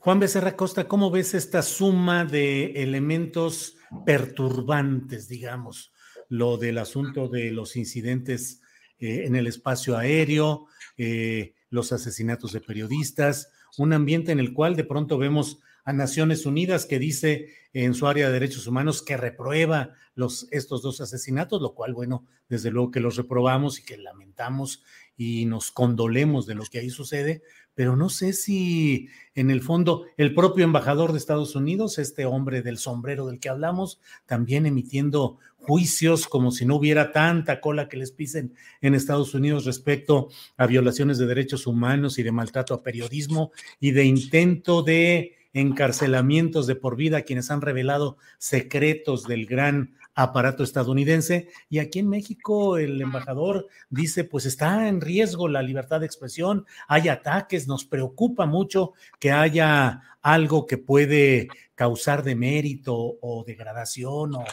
Juan Becerra Costa, ¿cómo ves esta suma de elementos perturbantes, digamos? Lo del asunto de los incidentes eh, en el espacio aéreo, eh, los asesinatos de periodistas, un ambiente en el cual de pronto vemos a Naciones Unidas que dice en su área de derechos humanos que reprueba los, estos dos asesinatos, lo cual, bueno, desde luego que los reprobamos y que lamentamos y nos condolemos de lo que ahí sucede, pero no sé si en el fondo el propio embajador de Estados Unidos, este hombre del sombrero del que hablamos, también emitiendo juicios como si no hubiera tanta cola que les pisen en Estados Unidos respecto a violaciones de derechos humanos y de maltrato a periodismo y de intento de encarcelamientos de por vida a quienes han revelado secretos del gran aparato estadounidense. Y aquí en México el embajador dice, pues está en riesgo la libertad de expresión, hay ataques, nos preocupa mucho que haya algo que puede causar demérito o degradación o,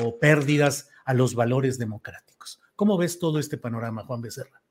o pérdidas a los valores democráticos. ¿Cómo ves todo este panorama, Juan Becerra?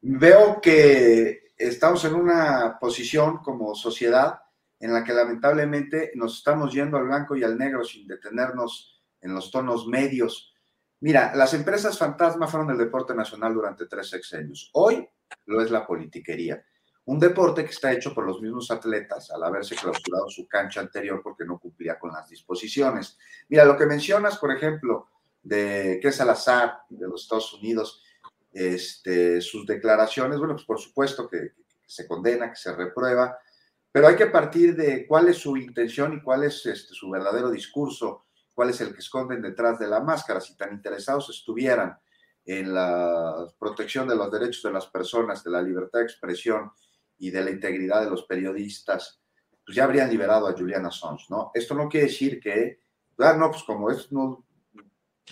Veo que estamos en una posición como sociedad en la que lamentablemente nos estamos yendo al blanco y al negro sin detenernos en los tonos medios. Mira, las empresas fantasma fueron el deporte nacional durante tres sexenios. Hoy lo es la politiquería. Un deporte que está hecho por los mismos atletas al haberse clausurado su cancha anterior porque no cumplía con las disposiciones. Mira, lo que mencionas, por ejemplo, de que Salazar de los Estados Unidos, este, sus declaraciones, bueno, pues por supuesto que se condena, que se reprueba, pero hay que partir de cuál es su intención y cuál es este, su verdadero discurso, cuál es el que esconden detrás de la máscara. Si tan interesados estuvieran en la protección de los derechos de las personas, de la libertad de expresión y de la integridad de los periodistas, pues ya habrían liberado a Julian Assange, ¿no? Esto no quiere decir que, ah, no, pues como es, no,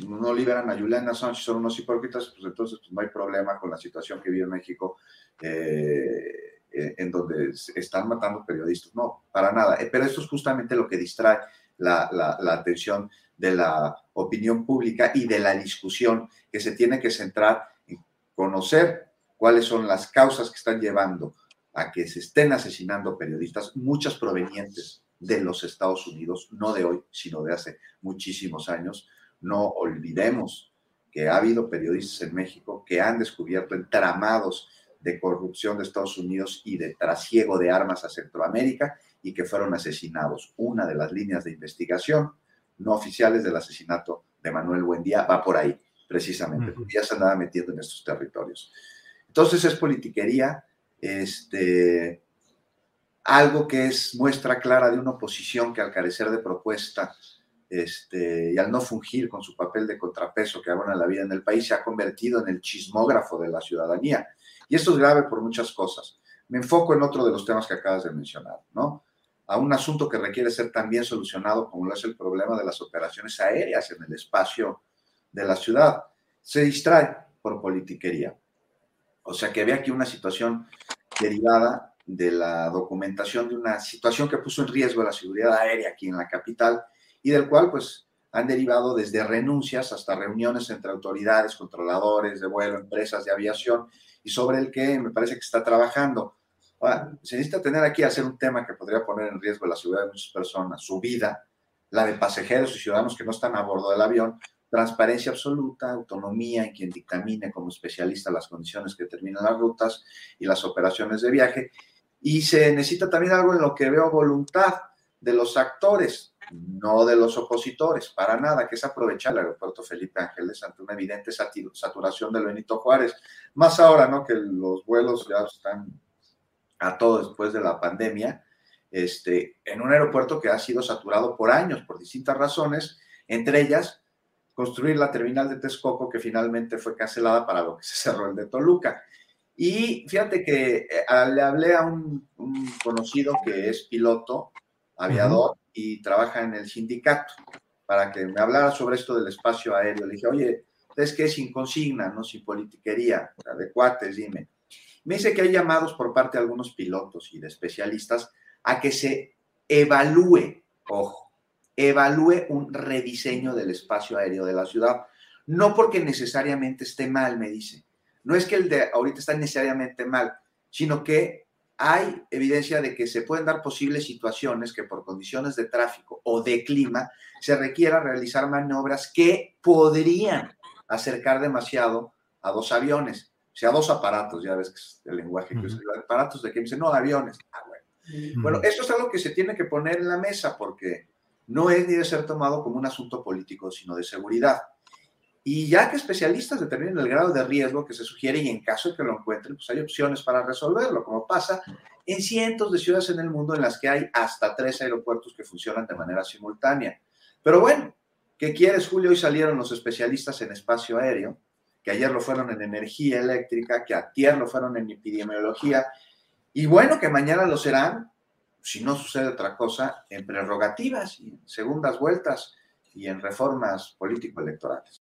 no liberan a Julian Assange, son unos hipócritas, pues entonces pues no hay problema con la situación que vive México. Eh, eh, en donde están matando periodistas. No, para nada. Eh, pero esto es justamente lo que distrae la, la, atención de la opinión pública y de la discusión que se tiene que centrar en conocer cuáles son las causas que están llevando a que se estén asesinando periodistas, muchas provenientes de los Estados Unidos, no de hoy, sino de hace muchísimos años. No olvidemos que ha habido periodistas en México que han descubierto entramados de corrupción de Estados Unidos y de trasiego de armas a Centroamérica y que fueron asesinados. Una de las líneas de investigación no oficiales del asesinato de Manuel Buendía va por ahí, precisamente, porque ya se andaba metiendo en estos territorios. Entonces es politiquería, este, algo que es muestra clara de una oposición que al carecer de propuesta este, y al no fungir con su papel de contrapeso que abona la vida en el país, se ha convertido en el chismógrafo de la ciudadanía y esto es grave por muchas cosas. Me enfoco en otro de los temas que acabas de mencionar, ¿no? A un asunto que requiere ser también solucionado, como lo es el problema de las operaciones aéreas en el espacio de la ciudad. Se distrae por politiquería. O sea que había aquí una situación derivada de la documentación de una situación que puso en riesgo la seguridad aérea aquí en la capital y del cual pues han derivado desde renuncias hasta reuniones entre autoridades, controladores de vuelo, empresas de aviación y sobre el que me parece que está trabajando. Se necesita tener aquí hacer un tema que podría poner en riesgo la seguridad de muchas personas, su vida, la de pasajeros y ciudadanos que no están a bordo del avión, transparencia absoluta, autonomía en quien dictamine como especialista las condiciones que determinan las rutas y las operaciones de viaje. Y se necesita también algo en lo que veo voluntad de los actores, no de los opositores, para nada, que es aprovechar el aeropuerto Felipe Ángeles ante una evidente saturación del Benito Juárez. Más ahora, ¿no? Que los vuelos ya están a todo después de la pandemia, este, en un aeropuerto que ha sido saturado por años, por distintas razones, entre ellas construir la terminal de Texcoco que finalmente fue cancelada para lo que se cerró el de Toluca. Y fíjate que eh, le hablé a un, conocido que es piloto, aviador, y trabaja en el sindicato, para que me hablara sobre esto del espacio aéreo. Le dije, oye, ¿es que sin consigna, no sin politiquería, de cuates, dime. Me dice que hay llamados por parte de algunos pilotos y de especialistas a que se evalúe, ojo, evalúe un rediseño del espacio aéreo de la ciudad. No porque necesariamente esté mal, me dice. No es que el de ahorita está necesariamente mal, sino que hay evidencia de que se pueden dar posibles situaciones que por condiciones de tráfico o de clima se requiera realizar maniobras que podrían acercar demasiado a dos aviones, o sea, dos aparatos, ya ves que es el lenguaje que usa, aparatos de que dice, no, aviones. Ah, bueno. Bueno, esto es algo que se tiene que poner en la mesa porque no es ni de ser tomado como un asunto político, sino de seguridad. Y ya que especialistas determinen el grado de riesgo que se sugiere y en caso de que lo encuentren, pues hay opciones para resolverlo, como pasa en cientos de ciudades en el mundo en las que hay hasta tres aeropuertos que funcionan de manera simultánea. Pero bueno, ¿qué quieres, Julio? Hoy salieron los especialistas en espacio aéreo, que ayer lo fueron en energía eléctrica, que ayer lo fueron en epidemiología, y bueno, que mañana lo serán si no sucede otra cosa, en prerrogativas y en segundas vueltas y en reformas político-electorales.